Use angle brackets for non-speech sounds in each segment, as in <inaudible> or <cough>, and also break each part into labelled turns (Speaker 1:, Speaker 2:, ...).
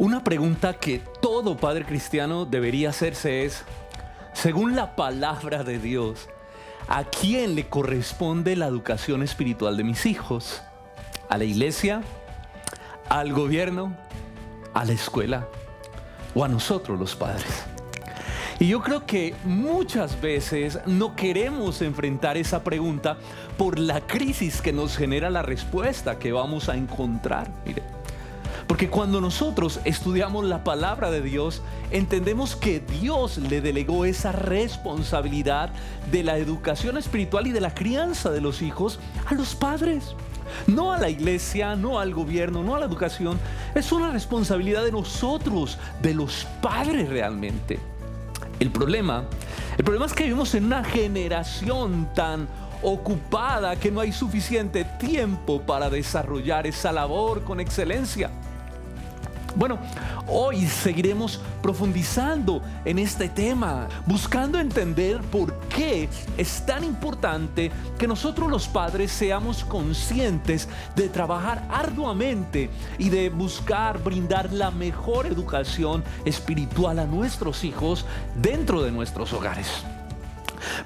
Speaker 1: Una pregunta que todo padre cristiano debería hacerse es, según la palabra de Dios, ¿a quién le corresponde la educación espiritual de mis hijos? ¿A la iglesia? ¿Al gobierno? ¿A la escuela? ¿O a nosotros los padres? Y yo creo que muchas veces no queremos enfrentar esa pregunta por la crisis que nos genera la respuesta que vamos a encontrar. Mire, porque cuando nosotros estudiamos la palabra de Dios, entendemos que Dios le delegó esa responsabilidad de la educación espiritual y de la crianza de los hijos a los padres. No a la iglesia, no al gobierno, no a la educación. Es una responsabilidad de nosotros, de los padres realmente. El problema, el problema es que vivimos en una generación tan ocupada que no hay suficiente tiempo para desarrollar esa labor con excelencia. Bueno, hoy seguiremos profundizando en este tema, buscando entender por qué es tan importante que nosotros los padres seamos conscientes de trabajar arduamente y de buscar brindar la mejor educación espiritual a nuestros hijos dentro de nuestros hogares.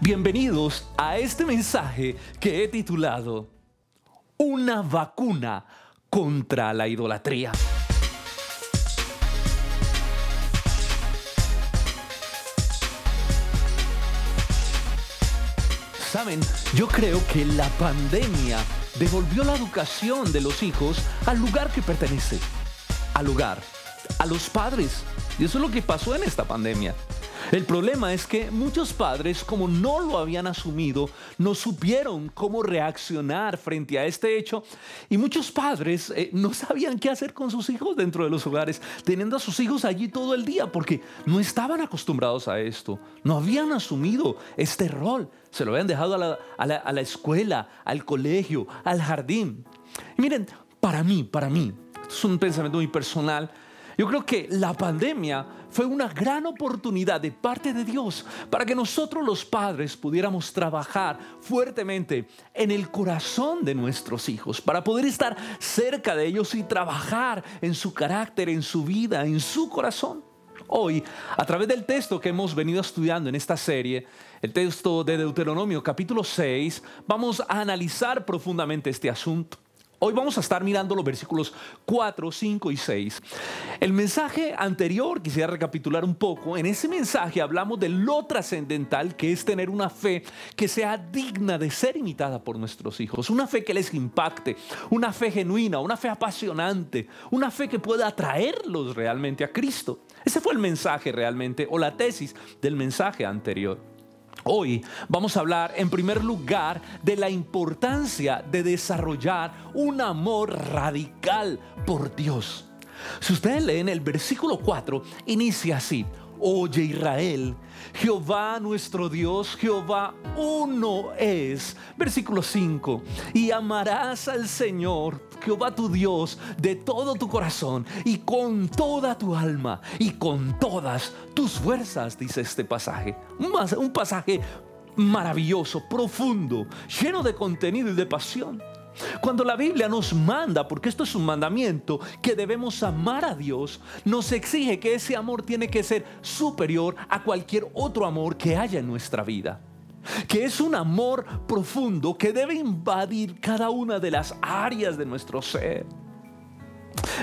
Speaker 1: Bienvenidos a este mensaje que he titulado Una vacuna contra la idolatría. Yo creo que la pandemia devolvió la educación de los hijos al lugar que pertenece, al lugar, a los padres. Y eso es lo que pasó en esta pandemia. El problema es que muchos padres, como no lo habían asumido, no supieron cómo reaccionar frente a este hecho. Y muchos padres eh, no sabían qué hacer con sus hijos dentro de los hogares, teniendo a sus hijos allí todo el día porque no estaban acostumbrados a esto, no habían asumido este rol, se lo habían dejado a la, a la escuela, al colegio, al jardín. Miren, para mí, para mí, es un pensamiento muy personal, yo creo que la pandemia fue una gran oportunidad de parte de Dios para que nosotros los padres pudiéramos trabajar fuertemente en el corazón de nuestros hijos, para poder estar cerca de ellos y trabajar en su carácter, en su vida, en su corazón. Hoy, a través del texto que hemos venido estudiando en esta serie, el texto de Deuteronomio capítulo 6, vamos a analizar profundamente este asunto. Hoy vamos a estar mirando los versículos 4, 5 y 6. El mensaje anterior, quisiera recapitular un poco, en ese mensaje hablamos de lo trascendental que es tener una fe que sea digna de ser imitada por nuestros hijos, una fe que les impacte, una fe genuina, una fe apasionante, una fe que pueda atraerlos realmente a Cristo. Ese fue el mensaje realmente, o la tesis del mensaje anterior. Hoy vamos a hablar en primer lugar de la importancia de desarrollar un amor radical por Dios. Si ustedes leen el versículo 4, inicia así. Oye Israel, Jehová nuestro Dios, Jehová uno es. Versículo 5. Y amarás al Señor, Jehová tu Dios, de todo tu corazón y con toda tu alma y con todas tus fuerzas, dice este pasaje. Un pasaje maravilloso, profundo, lleno de contenido y de pasión. Cuando la Biblia nos manda, porque esto es un mandamiento, que debemos amar a Dios, nos exige que ese amor tiene que ser superior a cualquier otro amor que haya en nuestra vida. Que es un amor profundo que debe invadir cada una de las áreas de nuestro ser.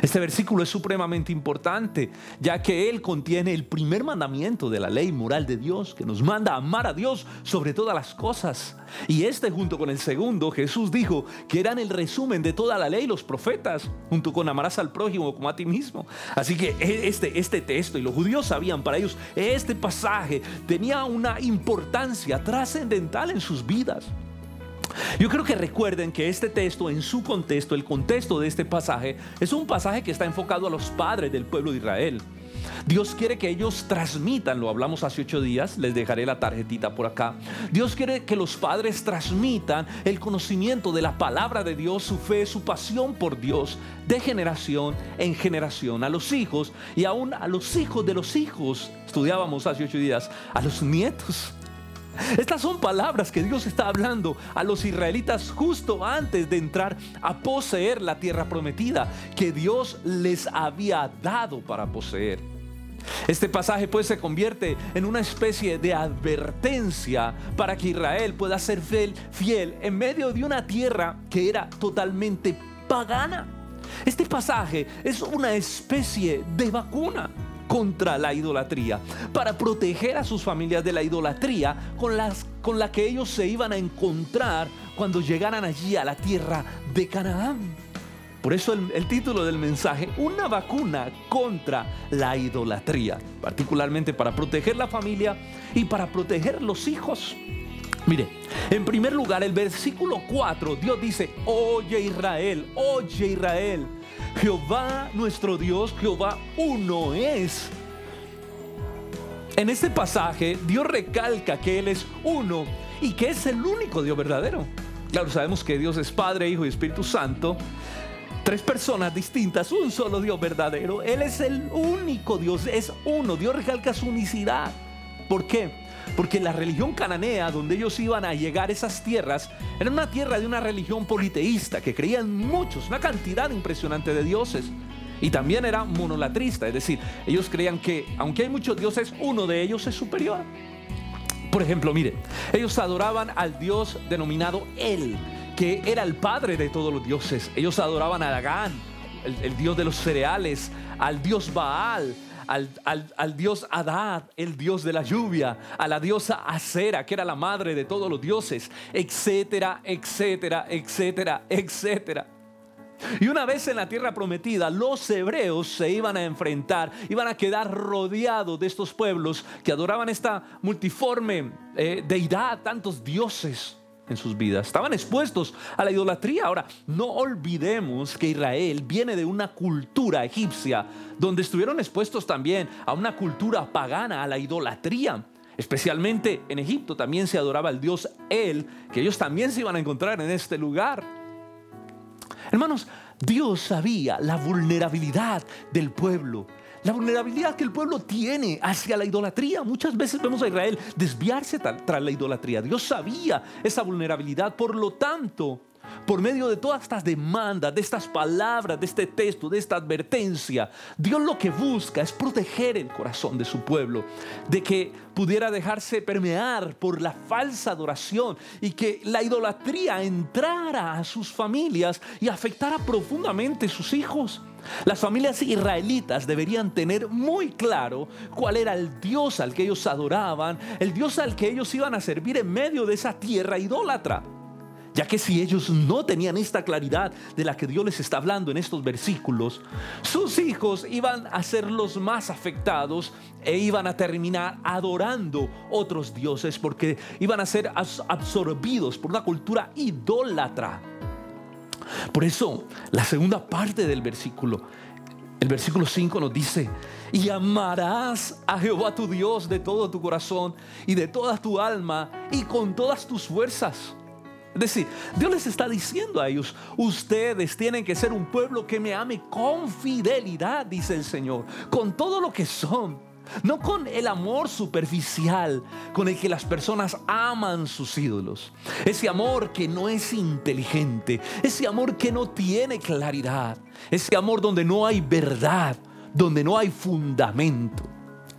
Speaker 1: Este versículo es supremamente importante, ya que él contiene el primer mandamiento de la ley moral de Dios, que nos manda amar a Dios sobre todas las cosas. Y este junto con el segundo, Jesús dijo que eran el resumen de toda la ley, los profetas, junto con amarás al prójimo como a ti mismo. Así que e, este, este texto, y los judíos sabían, para ellos este pasaje tenía una importancia trascendental en sus vidas. Yo creo que recuerden que este texto, en su contexto, el contexto de este pasaje, es un pasaje que está enfocado a los padres del pueblo de Israel. Dios quiere que ellos transmitan, lo hablamos hace ocho días, les dejaré la tarjetita por acá. Dios quiere que los padres transmitan el conocimiento de la palabra de Dios, su fe, su pasión por Dios, de generación en generación, a los hijos y aún a los hijos de los hijos. Estudiábamos hace ocho días, a los nietos. Estas son palabras que Dios está hablando a los israelitas justo antes de entrar a poseer la tierra prometida que Dios les había dado para poseer. Este pasaje pues se convierte en una especie de advertencia para que Israel pueda ser fiel, fiel en medio de una tierra que era totalmente pagana. Este pasaje es una especie de vacuna contra la idolatría, para proteger a sus familias de la idolatría con, las, con la que ellos se iban a encontrar cuando llegaran allí a la tierra de Canaán. Por eso el, el, título del mensaje, una vacuna contra la idolatría, particularmente para proteger la familia y para proteger los hijos. Mire, en primer lugar, el versículo 4, Dios dice, oye Israel, oye Israel, Jehová nuestro Dios, Jehová uno es. En este pasaje Dios recalca que Él es uno y que es el único Dios verdadero. Claro, sabemos que Dios es Padre, Hijo y Espíritu Santo. Tres personas distintas, un solo Dios verdadero. Él es el único Dios, es uno. Dios recalca su unicidad. ¿Por qué? Porque la religión cananea, donde ellos iban a llegar esas tierras, era una tierra de una religión politeísta que creían muchos, una cantidad impresionante de dioses. Y también era monolatrista, es decir, ellos creían que aunque hay muchos dioses, uno de ellos es superior. Por ejemplo, mire, ellos adoraban al dios denominado El, que era el padre de todos los dioses. Ellos adoraban a Dagán, el dios de los cereales, al dios Baal, al, dios Adad, el dios de la lluvia, a la diosa Acera, que era la madre de todos los dioses, etcétera, etcétera, etcétera, etcétera. Y una vez en la tierra prometida, los hebreos se iban a enfrentar, iban a quedar rodeados de estos pueblos que adoraban esta multiforme eh, deidad, tantos dioses en sus vidas. Estaban expuestos a la idolatría. Ahora, no olvidemos que Israel viene de una cultura egipcia donde estuvieron expuestos también a una cultura pagana, a la idolatría. Especialmente en Egipto también se adoraba al dios El, que ellos también se iban a encontrar en este lugar. Hermanos, Dios sabía la vulnerabilidad del pueblo la vulnerabilidad que el pueblo tiene hacia la idolatría. Muchas veces vemos a Israel desviarse tras la idolatría. Dios sabía esa vulnerabilidad, por lo tanto, por medio de todas estas demandas, de estas palabras, de este texto, de esta advertencia, Dios lo que busca es proteger el corazón de su pueblo, de que pudiera dejarse permear por la falsa adoración y que la idolatría entrara a sus familias y afectara profundamente sus hijos. Las familias israelitas deberían tener muy claro cuál era el Dios al que ellos adoraban, el Dios al que ellos iban a servir en medio de esa tierra idólatra. Ya que si ellos no tenían esta claridad de la que Dios les está hablando en estos versículos, sus hijos iban a ser los más afectados e iban a terminar adorando otros dioses porque iban a ser absorbidos por una cultura idólatra. Por eso, la segunda parte del versículo, el versículo 5 nos dice, y amarás a Jehová tu Dios de todo tu corazón y de toda tu alma y con todas tus fuerzas. Es decir, Dios les está diciendo a ellos, ustedes tienen que ser un pueblo que me ame con fidelidad, dice el Señor, con todo lo que son no con el amor superficial con el que las personas aman sus ídolos. Ese amor que no es inteligente, ese amor que no tiene claridad, ese amor donde no hay verdad, donde no hay fundamento.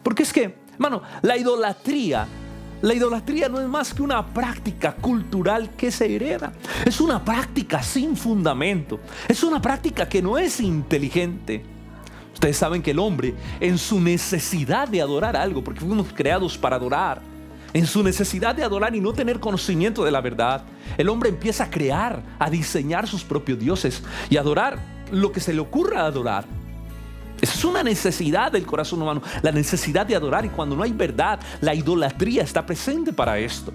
Speaker 1: Porque es que, hermano, la idolatría la idolatría no es más que una práctica cultural que se hereda. Es una práctica sin fundamento. Es una práctica que no es inteligente. Ustedes saben que el hombre, en su necesidad de adorar algo, porque fuimos creados para adorar, en su necesidad de adorar y no tener conocimiento de la verdad, el hombre empieza a crear, a diseñar sus propios dioses y adorar lo que se le ocurra adorar. Es una necesidad del corazón humano, la necesidad de adorar y cuando no hay verdad, la idolatría está presente para esto.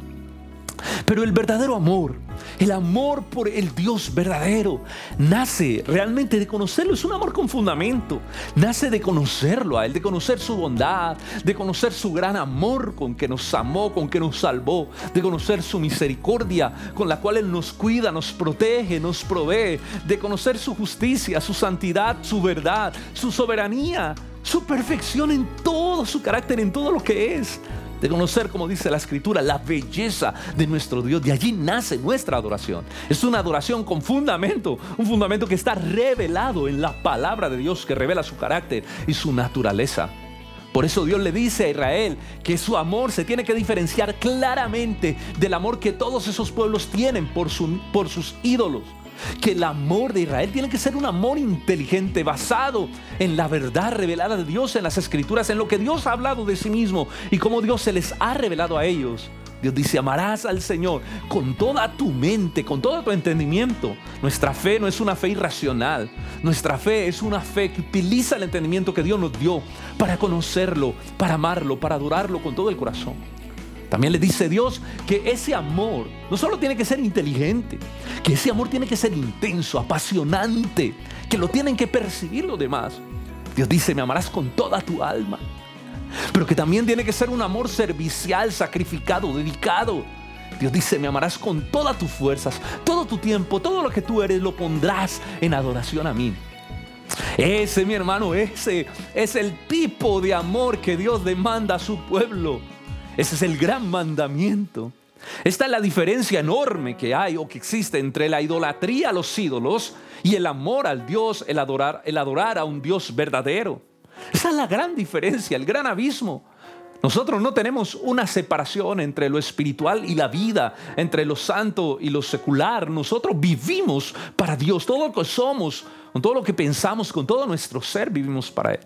Speaker 1: Pero el verdadero amor, el amor por el Dios verdadero, nace realmente de conocerlo. Es un amor con fundamento. Nace de conocerlo a Él, de conocer su bondad, de conocer su gran amor con que nos amó, con que nos salvó, de conocer su misericordia con la cual Él nos cuida, nos protege, nos provee, de conocer su justicia, su santidad, su verdad, su soberanía, su perfección en todo su carácter, en todo lo que es de conocer, como dice la escritura, la belleza de nuestro Dios. De allí nace nuestra adoración. Es una adoración con fundamento, un fundamento que está revelado en la palabra de Dios, que revela su carácter y su naturaleza. Por eso Dios le dice a Israel que su amor se tiene que diferenciar claramente del amor que todos esos pueblos tienen por, por sus ídolos que el amor de Israel tiene que ser un amor inteligente, basado en la verdad revelada de Dios en las escrituras, en lo que Dios ha hablado de sí mismo y cómo Dios se les ha revelado a ellos. Dios dice, amarás al Señor con toda tu mente, con todo tu entendimiento. Nuestra fe no es una fe irracional. Nuestra fe es una fe que utiliza el entendimiento que Dios nos dio para conocerlo, para amarlo, para adorarlo con todo el corazón. También le dice Dios que ese amor no solo tiene que ser inteligente, que ese amor tiene que ser intenso, apasionante, que lo tienen que percibir los demás. Dios dice, me amarás con toda tu alma, pero que también tiene que ser un amor servicial, sacrificado, dedicado. Dios dice, me amarás con todas tus fuerzas, todo tu tiempo, todo lo que tú eres, lo pondrás en adoración a mí. Ese, mi hermano, ese es el tipo de amor que Dios demanda a su pueblo. Ese es el gran mandamiento. Esta es la diferencia enorme que hay o que existe entre la idolatría a los ídolos y el amor al Dios, el adorar, el adorar a un Dios verdadero. Esa es la gran diferencia, el gran abismo. Nosotros no tenemos una separación entre lo espiritual y la vida, entre lo santo y lo secular. Nosotros vivimos para Dios. Todo lo que somos, con todo lo que pensamos, con todo nuestro ser, vivimos para Él.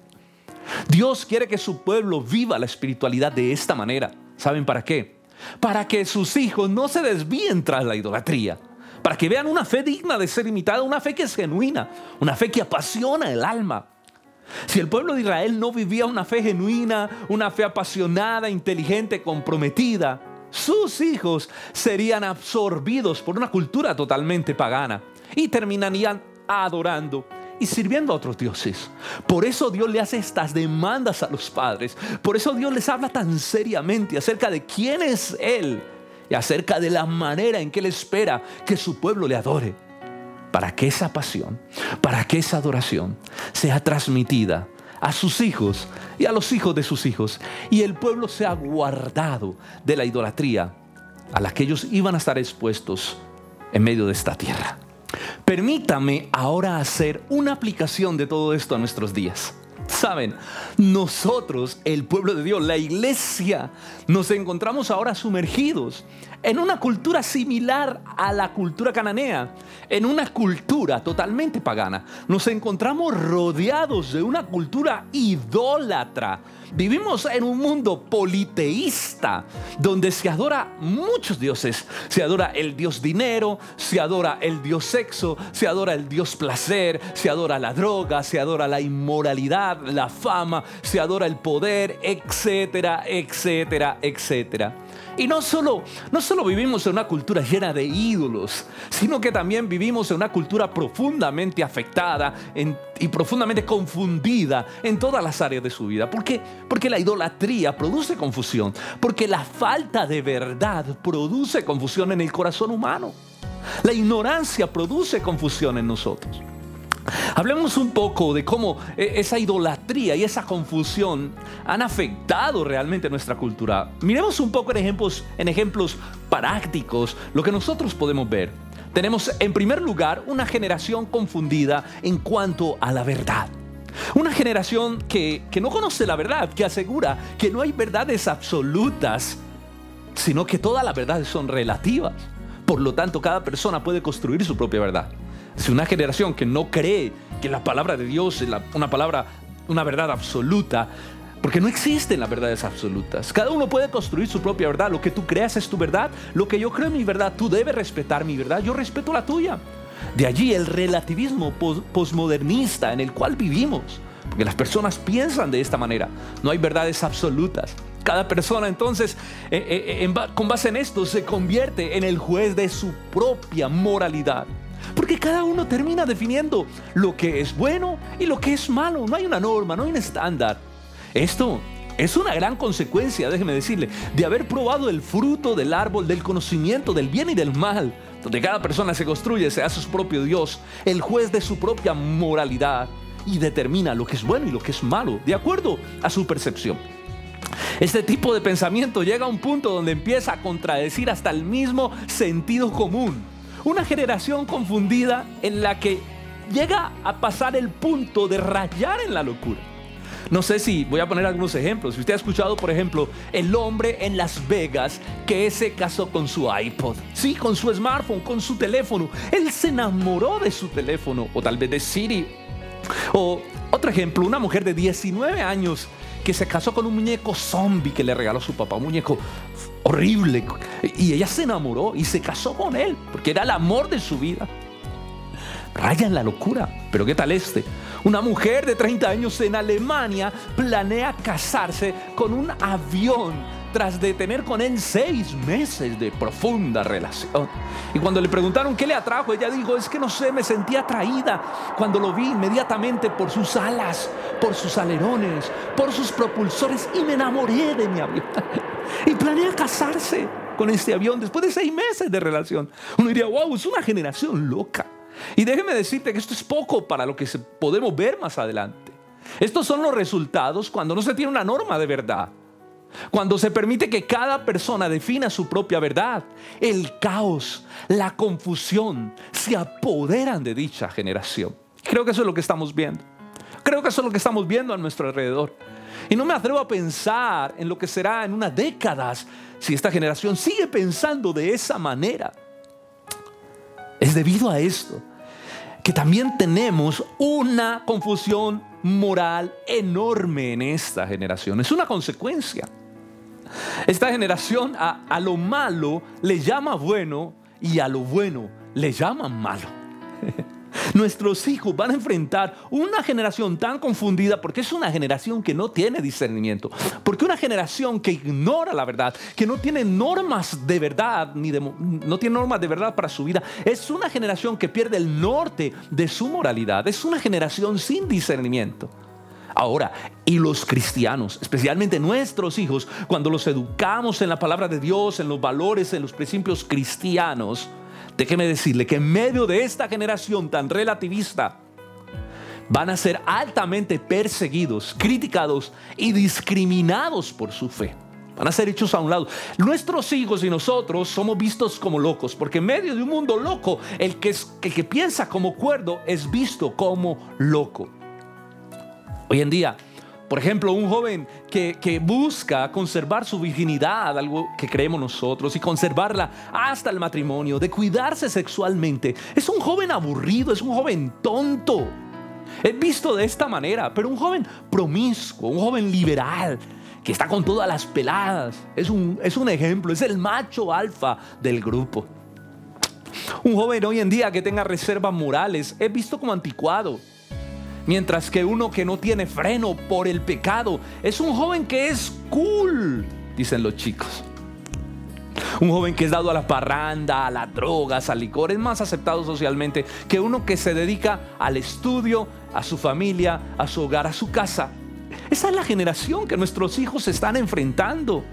Speaker 1: Dios quiere que su pueblo viva la espiritualidad de esta manera. ¿Saben para qué? Para que sus hijos no se desvíen tras la idolatría. Para que vean una fe digna de ser imitada, una fe que es genuina, una fe que apasiona el alma. Si el pueblo de Israel no vivía una fe genuina, una fe apasionada, inteligente, comprometida, sus hijos serían absorbidos por una cultura totalmente pagana y terminarían adorando y sirviendo a otros dioses. Por eso Dios le hace estas demandas a los padres. Por eso Dios les habla tan seriamente acerca de quién es Él y acerca de la manera en que Él espera que su pueblo le adore. Para que esa pasión, para que esa adoración sea transmitida a sus hijos y a los hijos de sus hijos y el pueblo sea guardado de la idolatría a la que ellos iban a estar expuestos en medio de esta tierra. Permítame ahora hacer una aplicación de todo esto a nuestros días. Saben, nosotros, el pueblo de Dios, la iglesia, nos encontramos ahora sumergidos en una cultura similar a la cultura cananea, en una cultura totalmente pagana. Nos encontramos rodeados de una cultura idólatra Vivimos en un mundo politeísta donde se adora muchos dioses. Se adora el dios dinero, se adora el dios sexo, se adora el dios placer, se adora la droga, se adora la inmoralidad, la fama, se adora el poder, etcétera, etcétera, etcétera. Y no solo, no solo vivimos en una cultura llena de ídolos, sino que también vivimos en una cultura profundamente afectada y profundamente confundida en todas las áreas de su vida. ¿Por qué? Porque la idolatría produce confusión, porque la falta de verdad produce confusión en el corazón humano. La ignorancia produce confusión en nosotros. Hablemos un poco de cómo eh, esa idolatría y esa confusión han afectado realmente nuestra cultura. Miremos un poco en ejemplos, en ejemplos prácticos lo que nosotros podemos ver. Tenemos en primer lugar una generación confundida en cuanto a la verdad. Una generación que, que no conoce la verdad, que asegura que no hay verdades absolutas, sino que todas las verdades son relativas. Por lo tanto, cada persona puede construir su propia verdad. Es una generación que no cree que la palabra de Dios es una palabra, una verdad absoluta, porque no existen las verdades absolutas. Cada uno puede construir su propia verdad. Lo que tú creas es tu verdad. Lo que yo creo es mi verdad. Tú debes respetar mi verdad. Yo respeto la tuya. De allí el relativismo posmodernista en el cual vivimos. Porque las personas piensan de esta manera. No hay verdades absolutas. Cada persona entonces, eh, eh, con base en esto, se convierte en el juez de su propia moralidad. Porque cada uno termina definiendo lo que es bueno y lo que es malo. No hay una norma, no hay un estándar. Esto es una gran consecuencia, déjeme decirle, de haber probado el fruto del árbol del conocimiento del bien y del mal, donde cada persona se construye, se hace su propio Dios, el juez de su propia moralidad y determina lo que es bueno y lo que es malo, de acuerdo a su percepción. Este tipo de pensamiento llega a un punto donde empieza a contradecir hasta el mismo sentido común. Una generación confundida en la que llega a pasar el punto de rayar en la locura. No sé si voy a poner algunos ejemplos. Si usted ha escuchado, por ejemplo, el hombre en Las Vegas que se casó con su iPod, sí, con su smartphone, con su teléfono. Él se enamoró de su teléfono, o tal vez de Siri. O otro ejemplo, una mujer de 19 años que se casó con un muñeco zombie que le regaló su papá, un muñeco horrible. Y ella se enamoró y se casó con él, porque era el amor de su vida. Raya en la locura. Pero ¿qué tal este? Una mujer de 30 años en Alemania planea casarse con un avión tras de tener con él seis meses de profunda relación. Y cuando le preguntaron qué le atrajo, ella dijo, es que no sé, me sentí atraída cuando lo vi inmediatamente por sus alas, por sus alerones, por sus propulsores y me enamoré de mi avión. <laughs> Y planea casarse con este avión después de seis meses de relación. Uno diría, wow, es una generación loca. Y déjeme decirte que esto es poco para lo que podemos ver más adelante. Estos son los resultados cuando no se tiene una norma de verdad. Cuando se permite que cada persona defina su propia verdad, el caos, la confusión se apoderan de dicha generación. Creo que eso es lo que estamos viendo. Creo que eso es lo que estamos viendo a nuestro alrededor. Y no me atrevo a pensar en lo que será en unas décadas si esta generación sigue pensando de esa manera. Es debido a esto que también tenemos una confusión moral enorme en esta generación. Es una consecuencia. Esta generación a, lo malo le llama bueno y a lo bueno le llaman malo. <laughs> Nuestros hijos van a enfrentar una generación tan confundida porque es una generación que no tiene discernimiento, porque una generación que ignora la verdad, que no tiene normas de verdad ni no tiene normas de verdad para su vida, es una generación que pierde el norte de su moralidad, es una generación sin discernimiento. Ahora, y los cristianos, especialmente nuestros hijos, cuando los educamos en la palabra de Dios, en los valores, en los principios cristianos, Déjeme decirle que en medio de esta generación tan relativista, van a ser altamente perseguidos, criticados y discriminados por su fe. Van a ser hechos a un lado. Nuestros hijos y nosotros somos vistos como locos, porque en medio de un mundo loco, el que, el que piensa como cuerdo es visto como loco. Hoy en día, por ejemplo, un joven que, busca conservar su virginidad, algo que creemos nosotros, y conservarla hasta el matrimonio, de cuidarse sexualmente, es un joven aburrido, es un joven tonto. Es visto de esta manera, pero un joven promiscuo, un joven liberal, que está con todas las peladas, es un, es un ejemplo, es el macho alfa del grupo. Un joven hoy en día que tenga reservas morales es visto como anticuado Mientras que uno que no tiene freno por el pecado es un joven que es cool, dicen los chicos. Un joven que es dado a la parranda, a las drogas, al licor, es más aceptado socialmente que uno que se dedica al estudio, a su familia, a su hogar, a su casa. Esa es la generación que nuestros hijos están enfrentando.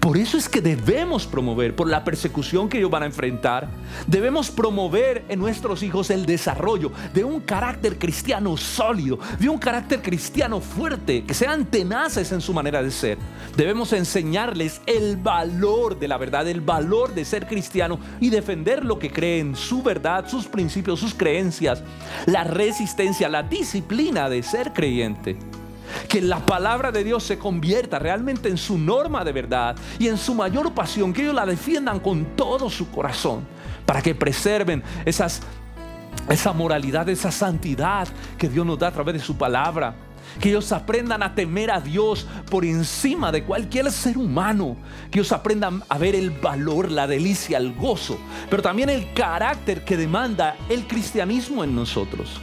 Speaker 1: Por eso es que debemos promover, por la persecución que ellos van a enfrentar, debemos promover en nuestros hijos el desarrollo de un carácter cristiano sólido, de un carácter cristiano fuerte, que sean tenaces en su manera de ser. Debemos enseñarles el valor de la verdad, el valor de ser cristiano y defender lo que creen, su verdad, sus principios, sus creencias, la resistencia, la disciplina de ser creyente que la palabra de Dios se convierta realmente en su norma de verdad y en su mayor pasión, que ellos la defiendan con todo su corazón, para que preserven esa moralidad, esa santidad que Dios nos da a través de su palabra. Que ellos aprendan a temer a Dios por encima de cualquier ser humano. Que ellos aprendan a ver el valor, la delicia, el gozo, pero también el carácter que demanda el cristianismo en nosotros.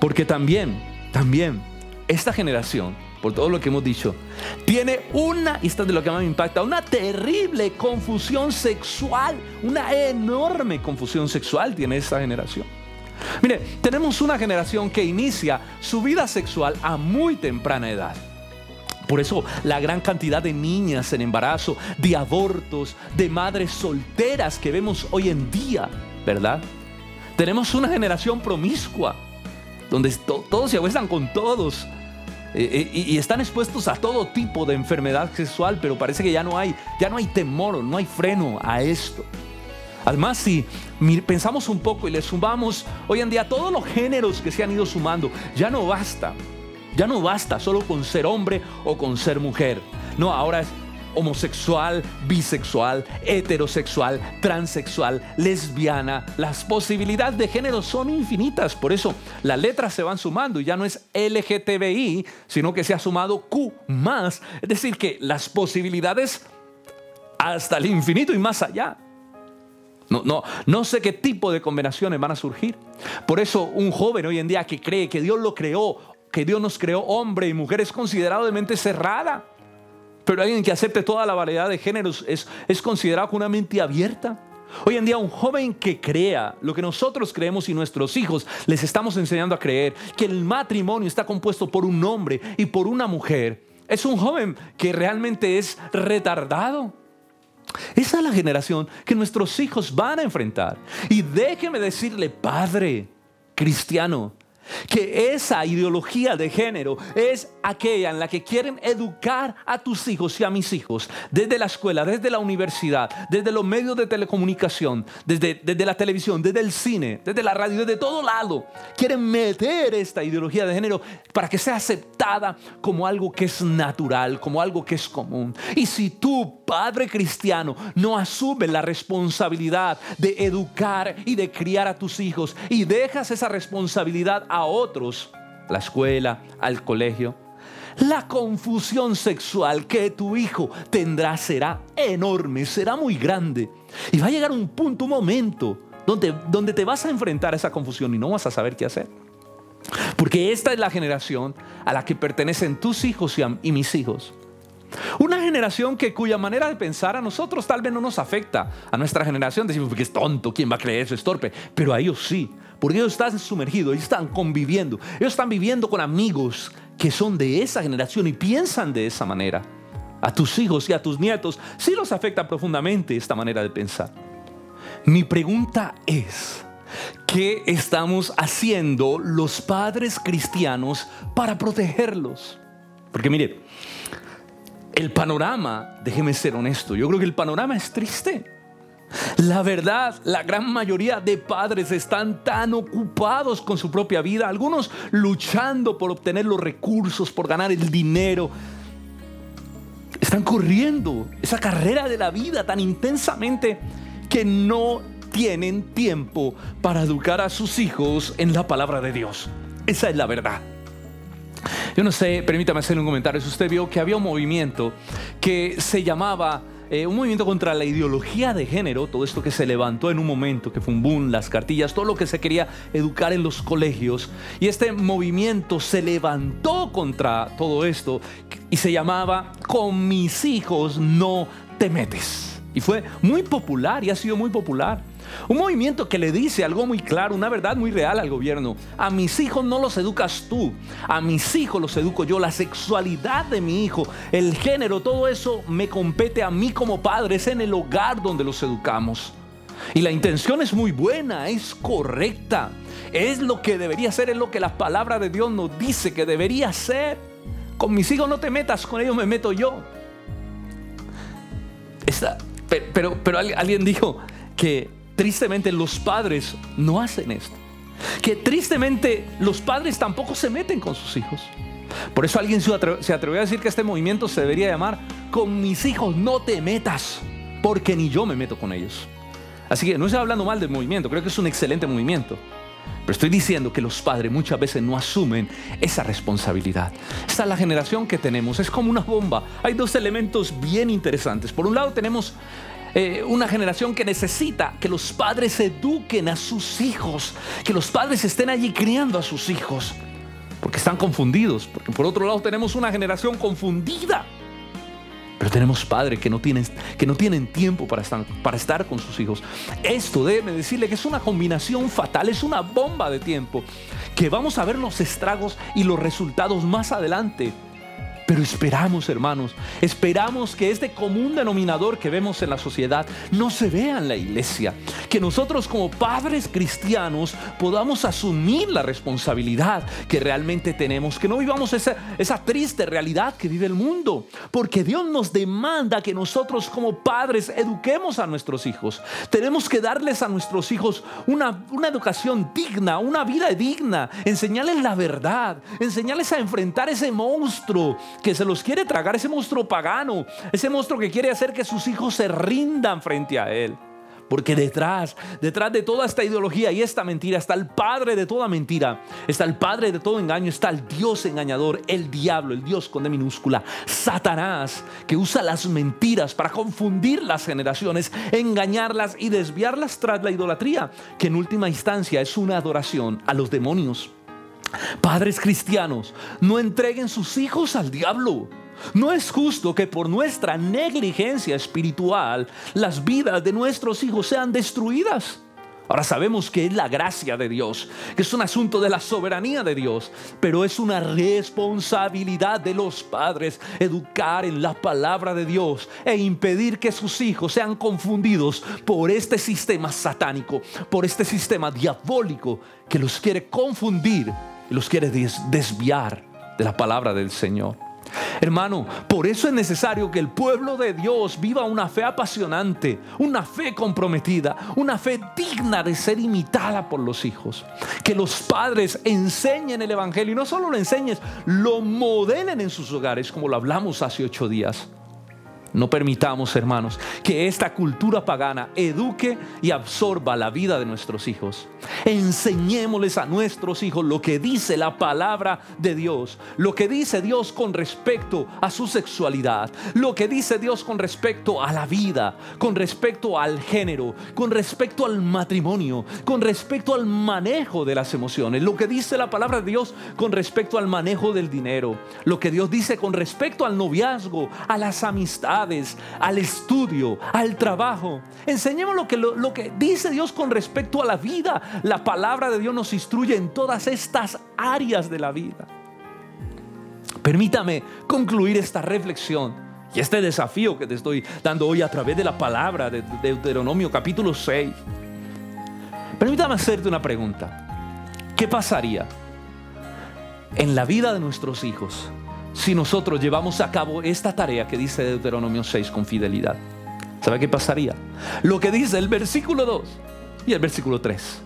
Speaker 1: Porque también, también esta generación, por todo lo que hemos dicho, tiene una, y esto es de lo que más me impacta, una terrible confusión sexual, una enorme confusión sexual tiene esta generación. Mire, tenemos una generación que inicia su vida sexual a muy temprana edad. Por eso la gran cantidad de niñas en embarazo, de abortos, de madres solteras que vemos hoy en día, ¿verdad? Tenemos una generación promiscua, donde todos se acuestan con todos, eh, eh, y, están expuestos a todo tipo de enfermedad sexual, pero parece que ya no hay, ya no hay temor, no hay freno a esto. Además, si pensamos un poco y le sumamos hoy en día todos los géneros que se han ido sumando, ya no basta. Ya no basta solo con ser hombre o con ser mujer. No, ahora es homosexual, bisexual, heterosexual, transexual, lesbiana. Las posibilidades de género son infinitas. Por eso las letras se van sumando y ya no es LGTBI, sino que se ha sumado Q más. Es decir, que las posibilidades hasta el infinito y más allá. No, no, no sé qué tipo de combinaciones van a surgir. Por eso un joven hoy en día que cree que Dios lo creó, que Dios nos creó hombre y mujer es considerado de mente cerrada. Pero alguien que acepte toda la variedad de géneros es, es considerado con una mente abierta. Hoy en día un joven que crea lo que nosotros creemos y nuestros hijos les estamos enseñando a creer, que el matrimonio está compuesto por un hombre y por una mujer, es un joven que realmente es retardado. Esa es la generación que nuestros hijos van a enfrentar. Y déjeme decirle, padre cristiano, que esa ideología de género es aquella en la que quieren educar a tus hijos y a mis hijos desde la escuela, desde la universidad, desde los medios de telecomunicación, desde, desde la televisión, desde el cine, desde la radio, desde todo lado. Quieren meter esta ideología de género para que sea aceptada como algo que es natural, como algo que es común. Y si tú, padre cristiano, no asumes la responsabilidad de educar y de criar a tus hijos y dejas esa responsabilidad a a otros, la escuela, al colegio, la confusión sexual que tu hijo tendrá será enorme, será muy grande. Y va a llegar un punto, un momento, donde, donde te vas a enfrentar a esa confusión y no vas a saber qué hacer. Porque esta es la generación a la que pertenecen tus hijos y, y mis hijos. Una generación que cuya manera de pensar a nosotros tal vez no nos afecta. A nuestra generación decimos que es tonto, ¿quién va a creer eso? Es torpe. Pero a ellos sí. Porque ellos están sumergidos, ellos están conviviendo, ellos están viviendo con amigos que son de esa generación y piensan de esa manera. A tus hijos y a tus nietos sí los afecta profundamente esta manera de pensar. Mi pregunta es, ¿qué estamos haciendo los padres cristianos para protegerlos? Porque mire, el panorama, déjeme ser honesto, yo creo que el panorama es triste. La verdad, la gran mayoría de padres están tan ocupados con su propia vida, algunos luchando por obtener los recursos, por ganar el dinero. Están corriendo esa carrera de la vida tan intensamente que no tienen tiempo para educar a sus hijos en la palabra de Dios. Esa es la verdad. Yo no sé, permítame hacer un comentario. Si usted vio que había un movimiento que se llamaba eh, un movimiento contra la ideología de género, todo esto que se levantó en un momento, que fue un boom, las cartillas, todo lo que se quería educar en los colegios. Y este movimiento se levantó contra todo esto y se llamaba Con mis hijos no te metes. Y fue muy popular y ha sido muy popular. Un movimiento que le dice algo muy claro, una verdad muy real al gobierno. A mis hijos no los educas tú, a mis hijos los educo yo. La sexualidad de mi hijo, el género, todo eso me compete a mí como padre. Es en el hogar donde los educamos. Y la intención es muy buena, es correcta. Es lo que debería ser, es lo que la palabra de Dios nos dice que debería ser. Con mis hijos no te metas, con ellos me meto yo. pero, pero alguien dijo que tristemente los padres no hacen esto. Que tristemente los padres tampoco se meten con sus hijos. Por eso alguien se atrevió a decir que este movimiento se debería llamar Con mis hijos no te metas, porque ni yo me meto con ellos. Así que no estoy hablando mal del movimiento, creo que es un excelente movimiento. Pero estoy diciendo que los padres muchas veces no asumen esa responsabilidad. Esta es la generación que tenemos, es como una bomba. Hay dos elementos bien interesantes. Por un lado tenemos eh, una generación que necesita que los padres eduquen a sus hijos, que los padres estén allí criando a sus hijos, porque están confundidos, porque por otro lado tenemos una generación confundida. Pero tenemos padres que no tienen, que no tienen tiempo para estar, para estar con sus hijos. Esto déjeme decirle que es una combinación fatal, es una bomba de tiempo, que vamos a ver los estragos y los resultados más adelante. Pero esperamos, hermanos, esperamos que este común denominador que vemos en la sociedad no se vea en la iglesia. Que nosotros como padres cristianos podamos asumir la responsabilidad que realmente tenemos. Que no vivamos esa, esa triste realidad que vive el mundo. Porque Dios nos demanda que nosotros como padres eduquemos a nuestros hijos. Tenemos que darles a nuestros hijos una, una educación digna, una vida digna. Enseñarles la verdad. Enseñarles a enfrentar ese monstruo que se los quiere tragar, ese monstruo pagano, ese monstruo que quiere hacer que sus hijos se rindan frente a él. Porque detrás, detrás de toda esta ideología y esta mentira está el padre de toda mentira, está el padre de todo engaño, está el Dios engañador, el diablo, el Dios con D minúscula, Satanás, que usa las mentiras para confundir las generaciones, engañarlas y desviarlas tras la idolatría, que en última instancia es una adoración a los demonios. Padres cristianos, no entreguen sus hijos al diablo. No es justo que por nuestra negligencia espiritual las vidas de nuestros hijos sean destruidas. Ahora sabemos que es la gracia de Dios, que es un asunto de la soberanía de Dios, pero es una responsabilidad de los padres educar en la palabra de Dios e impedir que sus hijos sean confundidos por este sistema satánico, por este sistema diabólico que los quiere confundir y los quiere desviar de la palabra del Señor. Hermano, por eso es necesario que el pueblo de Dios viva una fe apasionante, una fe comprometida, una fe digna de ser imitada por los hijos. Que los padres enseñen el Evangelio y no solo lo enseñen, lo modelen en sus hogares, como lo hablamos hace ocho días. No permitamos, hermanos, que esta cultura pagana eduque y absorba la vida de nuestros hijos. Enseñémosles a nuestros hijos lo que dice la palabra de Dios, lo que dice Dios con respecto a su sexualidad, lo que dice Dios con respecto a la vida, con respecto al género, con respecto al matrimonio, con respecto al manejo de las emociones, lo que dice la palabra de Dios con respecto al manejo del dinero, lo que Dios dice con respecto al noviazgo, a las amistades al estudio, al trabajo. Enseñemos lo que, lo, que dice Dios con respecto a la vida. La palabra de Dios nos instruye en todas estas áreas de la vida. Permítame concluir esta reflexión y este desafío que te estoy dando hoy a través de la palabra de Deuteronomio capítulo 6. Permítame hacerte una pregunta. ¿Qué pasaría en la vida de nuestros hijos si nosotros llevamos a cabo esta tarea que dice Deuteronomio 6 con fidelidad. ¿Sabe qué pasaría? Lo que dice el versículo 2 y el versículo 3.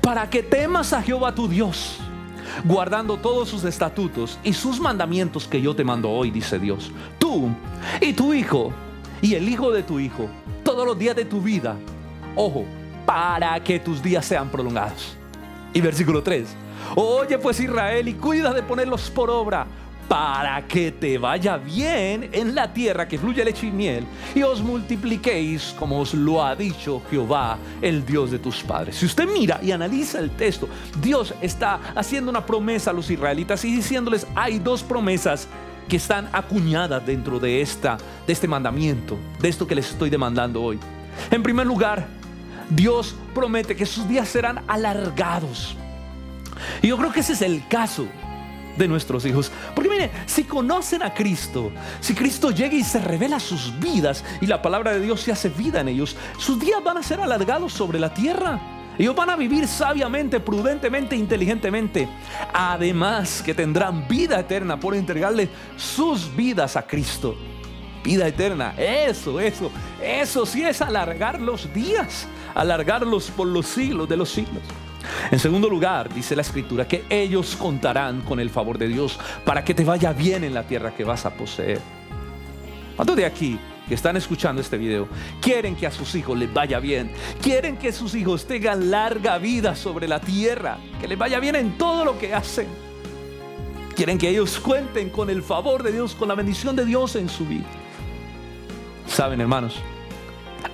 Speaker 1: Para que temas a Jehová tu Dios, guardando todos sus estatutos y sus mandamientos que yo te mando hoy, dice Dios. Tú y tu hijo y el hijo de tu hijo, todos los días de tu vida. Ojo, para que tus días sean prolongados. Y versículo 3. Oye pues Israel y cuida de ponerlos por obra para que te vaya bien en la tierra que fluye leche y miel y os multipliquéis como os lo ha dicho Jehová, el Dios de tus padres. Si usted mira y analiza el texto, Dios está haciendo una promesa a los israelitas y diciéndoles, hay dos promesas que están acuñadas dentro de, esta, de este mandamiento, de esto que les estoy demandando hoy. En primer lugar, Dios promete que sus días serán alargados. Y yo creo que ese es el caso de nuestros hijos. Porque miren, si conocen a Cristo, si Cristo llega y se revela sus vidas y la palabra de Dios se hace vida en ellos, sus días van a ser alargados sobre la tierra. Ellos van a vivir sabiamente, prudentemente, inteligentemente. Además que tendrán vida eterna por entregarle sus vidas a Cristo. Vida eterna, eso, eso, eso sí es alargar los días, alargarlos por los siglos de los siglos. En segundo lugar, dice la escritura que ellos contarán con el favor de Dios para que te vaya bien en la tierra que vas a poseer. ¿Cuántos de aquí que están escuchando este video quieren que a sus hijos les vaya bien? Quieren que sus hijos tengan larga vida sobre la tierra, que les vaya bien en todo lo que hacen. Quieren que ellos cuenten con el favor de Dios, con la bendición de Dios en su vida. Saben, hermanos,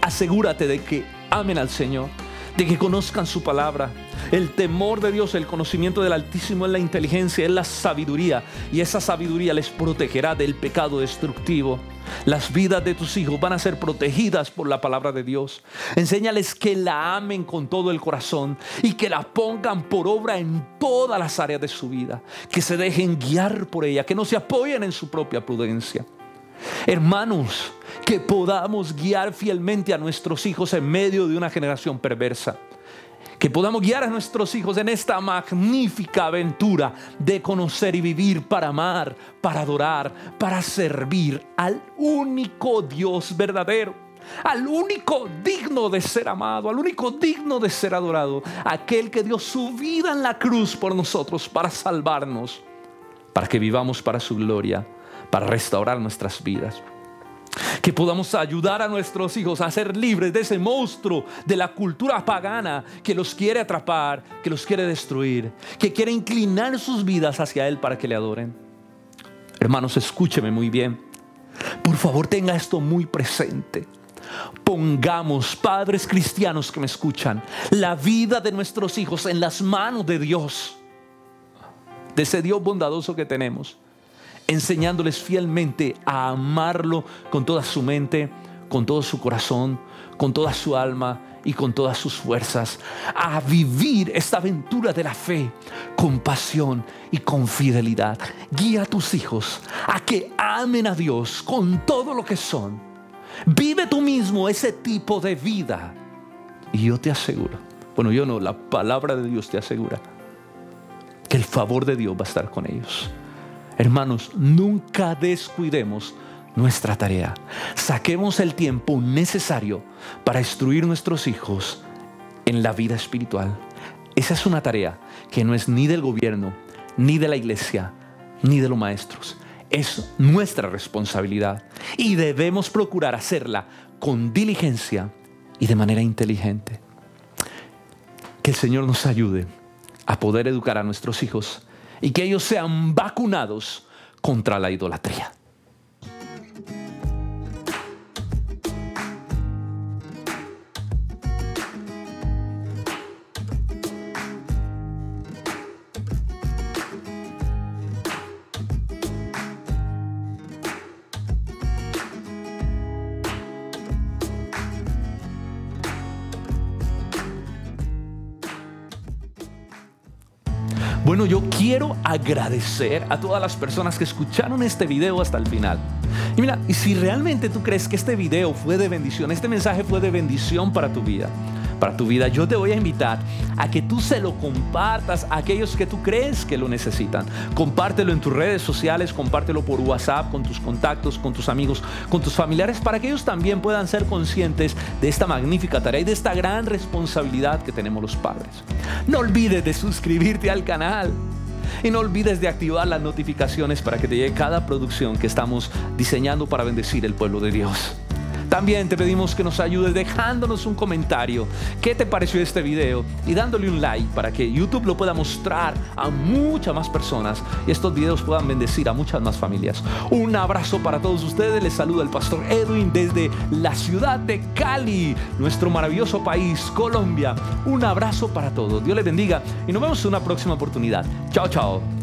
Speaker 1: asegúrate de que amen al Señor, de que conozcan su palabra, El temor de Dios, el conocimiento del Altísimo es la inteligencia, es la sabiduría. Y esa sabiduría les protegerá del pecado destructivo. Las vidas de tus hijos van a ser protegidas por la palabra de Dios. Enséñales que la amen con todo el corazón y que la pongan por obra en todas las áreas de su vida. Que se dejen guiar por ella, que no se apoyen en su propia prudencia. Hermanos, que podamos guiar fielmente a nuestros hijos en medio de una generación perversa que podamos guiar a nuestros hijos en esta magnífica aventura de conocer y vivir para amar, para adorar, para servir al único Dios verdadero, al único digno de ser amado, al único digno de ser adorado, aquel que dio su vida en la cruz por nosotros para salvarnos, para que vivamos para su gloria, para restaurar nuestras vidas. Que podamos ayudar a nuestros hijos a ser libres de ese monstruo de la cultura pagana que los quiere atrapar, que los quiere destruir, que quiere inclinar sus vidas hacia Él para que le adoren. Hermanos, escúcheme muy bien. Por favor, tenga esto muy presente. Pongamos, padres cristianos que me escuchan, la vida de nuestros hijos en las manos de Dios, de ese Dios bondadoso que tenemos enseñándoles fielmente a amarlo con toda su mente, con todo su corazón, con toda su alma y con todas sus fuerzas, a vivir esta aventura de la fe con pasión y con fidelidad. Guía a tus hijos a que amen a Dios con todo lo que son. Vive tú mismo ese tipo de vida. Y yo te aseguro, bueno, yo no, la palabra de Dios te asegura que el favor de Dios va a estar con ellos. Hermanos, nunca descuidemos nuestra tarea. Saquemos el tiempo necesario para instruir nuestros hijos en la vida espiritual. Esa es una tarea que no es ni del gobierno, ni de la iglesia, ni de los maestros. Es nuestra responsabilidad y debemos procurar hacerla con diligencia y de manera inteligente. Que el Señor nos ayude a poder educar a nuestros hijos y que ellos sean vacunados contra la idolatría. Quiero agradecer a todas las personas que escucharon este video hasta el final. Y mira, y si realmente tú crees que este video fue de bendición, este mensaje fue de bendición para tu vida, para tu vida, yo te voy a invitar a que tú se lo compartas a aquellos que tú crees que lo necesitan. Compártelo en tus redes sociales, compártelo por WhatsApp, con tus contactos, con tus amigos, con tus familiares, para que ellos también puedan ser conscientes de esta magnífica tarea y de esta gran responsabilidad que tenemos los padres. No olvides de suscribirte al canal. Y no olvides de activar las notificaciones para que te llegue cada producción que estamos diseñando para bendecir el pueblo de Dios. También te pedimos que nos ayudes dejándonos un comentario. ¿Qué te pareció este video? Y dándole un like para que YouTube lo pueda mostrar a muchas más personas y estos videos puedan bendecir a muchas más familias. Un abrazo para todos ustedes. Les saluda el pastor Edwin desde la ciudad de Cali, nuestro maravilloso país, Colombia. Un abrazo para todos. Dios les bendiga y nos vemos en una próxima oportunidad. Chao, chao.